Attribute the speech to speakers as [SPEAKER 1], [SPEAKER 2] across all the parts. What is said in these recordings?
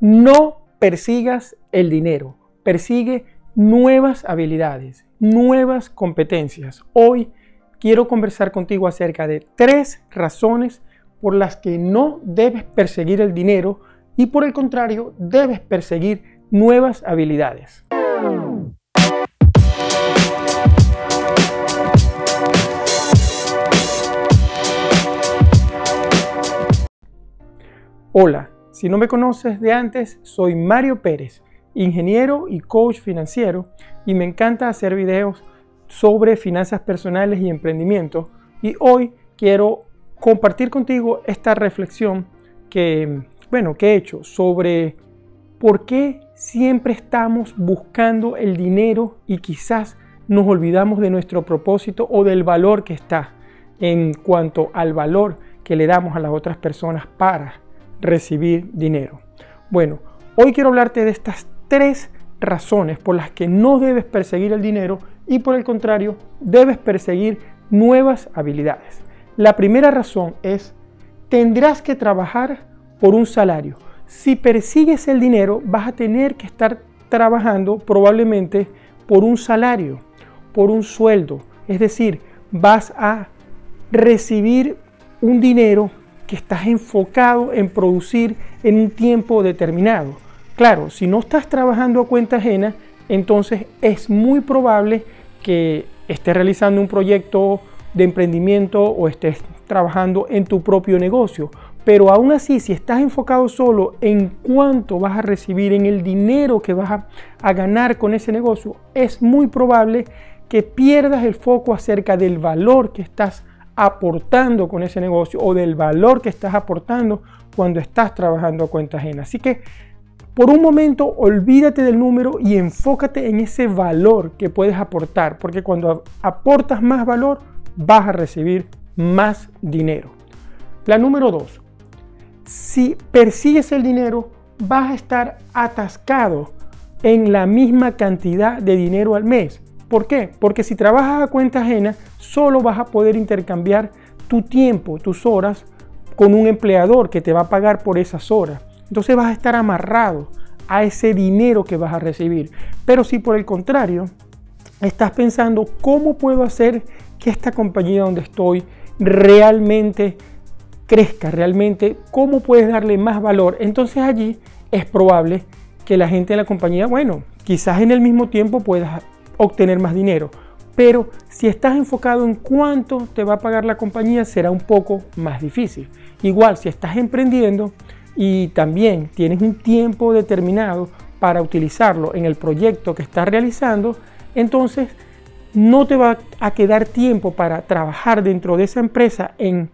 [SPEAKER 1] No persigas el dinero, persigue nuevas habilidades, nuevas competencias. Hoy quiero conversar contigo acerca de tres razones por las que no debes perseguir el dinero y por el contrario debes perseguir nuevas habilidades. Hola, si no me conoces de antes, soy Mario Pérez, ingeniero y coach financiero y me encanta hacer videos sobre finanzas personales y emprendimiento. Y hoy quiero compartir contigo esta reflexión que, bueno, que he hecho sobre por qué siempre estamos buscando el dinero y quizás nos olvidamos de nuestro propósito o del valor que está en cuanto al valor que le damos a las otras personas para recibir dinero. Bueno, hoy quiero hablarte de estas tres razones por las que no debes perseguir el dinero y por el contrario debes perseguir nuevas habilidades. La primera razón es, tendrás que trabajar por un salario. Si persigues el dinero, vas a tener que estar trabajando probablemente por un salario, por un sueldo. Es decir, vas a recibir un dinero que estás enfocado en producir en un tiempo determinado. Claro, si no estás trabajando a cuenta ajena, entonces es muy probable que estés realizando un proyecto de emprendimiento o estés trabajando en tu propio negocio. Pero aún así, si estás enfocado solo en cuánto vas a recibir, en el dinero que vas a, a, ganar con ese negocio, es muy probable que pierdas el foco acerca del valor que estás aportando con ese negocio o del valor que estás aportando cuando estás trabajando a cuenta ajena. Así que por un momento olvídate del número y enfócate en ese valor que puedes aportar, porque cuando aportas más valor vas a recibir más dinero. La número dos, si persigues el dinero vas a estar atascado en la misma cantidad de dinero al mes. ¿Por qué? Porque si trabajas a cuenta ajena, solo vas a poder intercambiar tu tiempo, tus horas, con un empleador que te va a pagar por esas horas. Entonces vas a estar amarrado a ese dinero que vas a recibir. Pero si por el contrario estás pensando, ¿cómo puedo hacer que esta compañía donde estoy realmente crezca, realmente, cómo puedes darle más valor? Entonces allí es probable que la gente de la compañía, bueno, quizás en el mismo tiempo puedas obtener más dinero. Pero si estás enfocado en cuánto te va a pagar la compañía, será un poco más difícil. Igual, si estás emprendiendo y también tienes un tiempo determinado para utilizarlo en el proyecto que estás realizando, entonces no te va a quedar tiempo para trabajar dentro de esa empresa en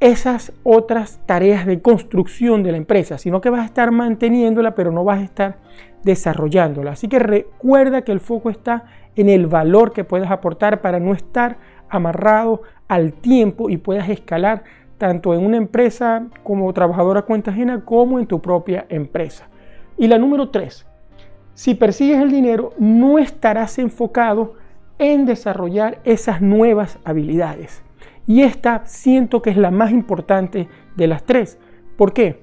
[SPEAKER 1] esas otras tareas de construcción de la empresa, sino que vas a estar manteniéndola, pero no vas a estar desarrollándola. Así que recuerda que el foco está en el valor que puedas aportar para no estar amarrado al tiempo y puedas escalar tanto en una empresa como trabajadora cuenta ajena como en tu propia empresa. Y la número tres, si persigues el dinero, no estarás enfocado en desarrollar esas nuevas habilidades. Y esta siento que es la más importante de las tres. ¿Por qué?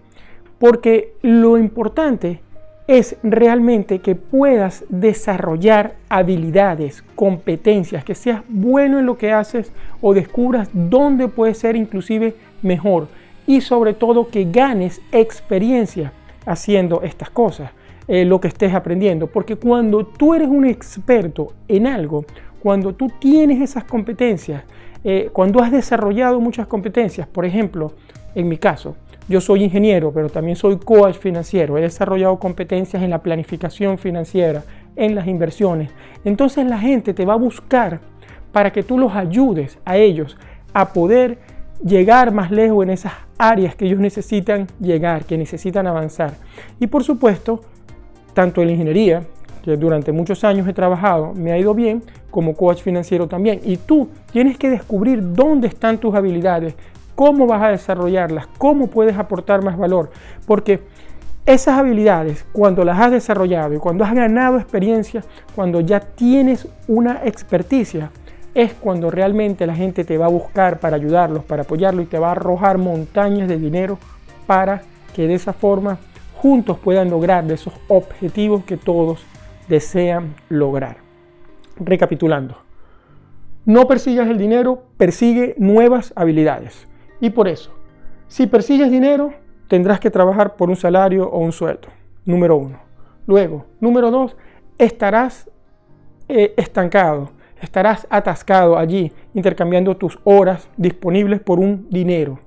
[SPEAKER 1] Porque lo importante es realmente que puedas desarrollar habilidades, competencias, que seas bueno en lo que haces o descubras dónde puedes ser inclusive mejor. Y sobre todo que ganes experiencia haciendo estas cosas, eh, lo que estés aprendiendo, porque cuando tú eres un experto en algo, cuando tú tienes esas competencias, eh, cuando has desarrollado muchas competencias, por ejemplo, en mi caso, yo soy ingeniero, pero también soy coach financiero. He desarrollado competencias en la planificación financiera, en las inversiones. Entonces la gente te va a buscar para que tú los ayudes a ellos a poder llegar más lejos en esas áreas que ellos necesitan llegar, que necesitan avanzar. Y por supuesto, tanto en la ingeniería, que durante muchos años he trabajado, me ha ido bien, como coach financiero también. Y tú tienes que descubrir dónde están tus habilidades, cómo vas a desarrollarlas, cómo puedes aportar más valor, porque esas habilidades, cuando las has desarrollado y cuando has ganado experiencia, cuando ya tienes una experticia, es cuando realmente la gente te va a buscar para ayudarlos, para apoyarlos y te va a arrojar montañas de dinero para que de esa forma juntos puedan lograr esos objetivos que todos desean lograr. Recapitulando, no persigas el dinero, persigue nuevas habilidades. Y por eso, si persigues dinero, tendrás que trabajar por un salario o un sueldo. Número uno. Luego, número dos, estarás eh, estancado, estarás atascado allí, intercambiando tus horas disponibles por un dinero.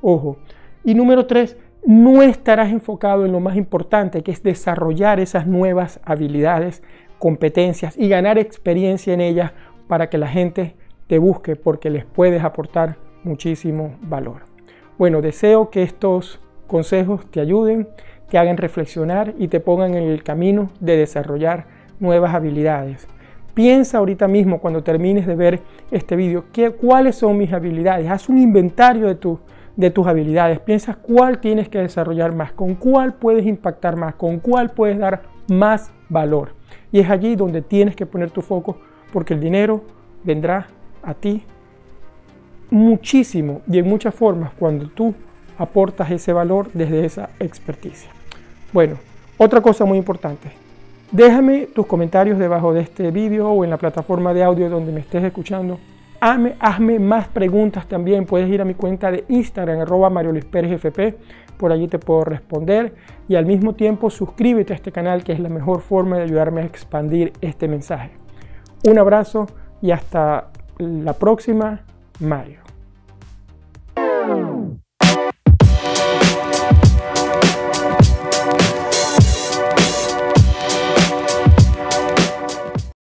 [SPEAKER 1] Ojo. Y número tres, no estarás enfocado en lo más importante, que es desarrollar esas nuevas habilidades, competencias y ganar experiencia en ellas para que la gente te busque porque les puedes aportar muchísimo valor. Bueno, deseo que estos consejos te ayuden, te hagan reflexionar y te pongan en el camino de desarrollar nuevas habilidades. Piensa ahorita mismo cuando termines de ver este vídeo cuáles son mis habilidades. Haz un inventario de, tu, de tus habilidades. Piensa cuál tienes que desarrollar más, con cuál puedes impactar más, con cuál puedes dar más valor. Y es allí donde tienes que poner tu foco porque el dinero vendrá a ti muchísimo y en muchas formas cuando tú aportas ese valor desde esa experticia. Bueno, otra cosa muy importante. Déjame tus comentarios debajo de este vídeo o en la plataforma de audio donde me estés escuchando. Hazme, hazme más preguntas también. Puedes ir a mi cuenta de Instagram, arroba Mario Luis FP. Por allí te puedo responder. Y al mismo tiempo suscríbete a este canal que es la mejor forma de ayudarme a expandir este mensaje. Un abrazo y hasta la próxima, Mario.